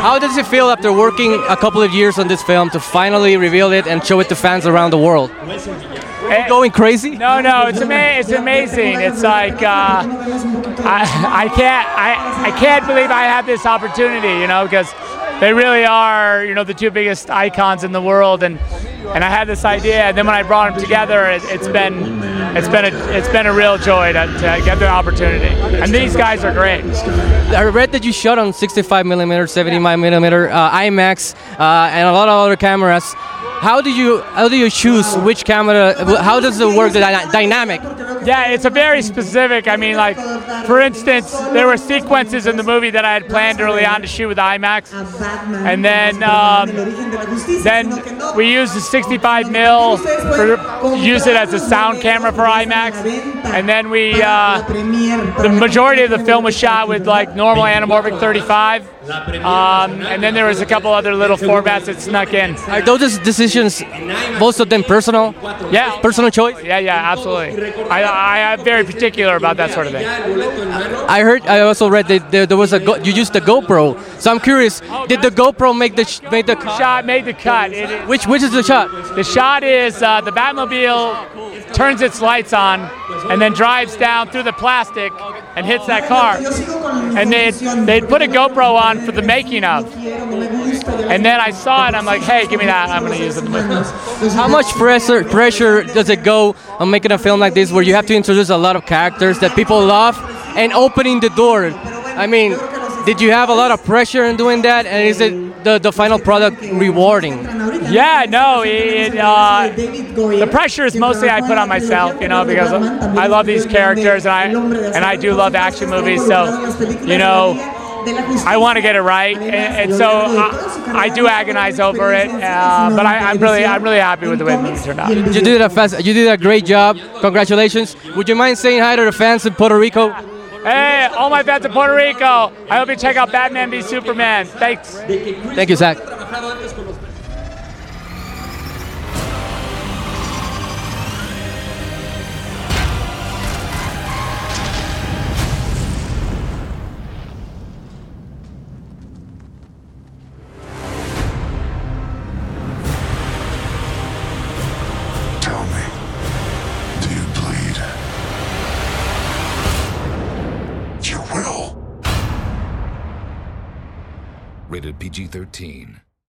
How does it feel after working a couple of years on this film to finally reveal it and show it to fans around the world? Eh, Going crazy? No, no, it's ama- it's amazing. It's like uh, I, I can't I, I can't believe I have this opportunity, you know, because they really are, you know, the two biggest icons in the world, and and I had this idea, and then when I brought them together, it, it's been it's been a it's been a real joy to, to get the opportunity. And these guys are great. I read that you shot on 65 millimeter, 75 millimeter, uh, IMAX, uh, and a lot of other cameras. How do you how do you choose which camera? How does it work? The dyna- dynamic. Yeah, it's a very specific. I mean, like, for instance, there were sequences in the movie that I had planned early on to shoot with IMAX, and then um, then we used the 65 mil for use it as a sound camera for IMAX, and then we uh, the majority of the film was shot with like normal anamorphic 35, um, and then there was a couple other little formats that snuck in. Are those decisions, most of them personal? Yeah, Personal choice? yeah, yeah, absolutely. I, I am very particular about that sort of thing. I heard. I also read that there, there was a go, you used the GoPro. So I'm curious. Did the GoPro make the sh- make the cut? Shot made the cut. It, Which which is the shot? The shot is uh, the Batmobile turns its lights on and then drives down through the plastic and hits that car. And they'd, they'd put a GoPro on for the making of. And then I saw it, I'm like, hey, give me that. I'm going to use it in the movie. How much pressure pressure does it go on making a film like this, where you have to introduce a lot of characters that people love, and opening the door? I mean, did you have a lot of pressure in doing that, and is it the, the final product rewarding? Yeah, no, it, uh, the pressure is mostly I put on myself, you know, because I love these characters and I, and I do love action movies. So, you know, I want to get it right, and, and so I, I do agonize over it. Uh, but I, I'm really, I'm really happy with the way the movie turned out. You did a fast, you did a great job. Congratulations. Would you mind saying hi to the fans in Puerto Rico? Hey, all my fans in Puerto Rico, I hope you check out Batman v Superman. Thanks. Thank you, Zack. Rated PG 13.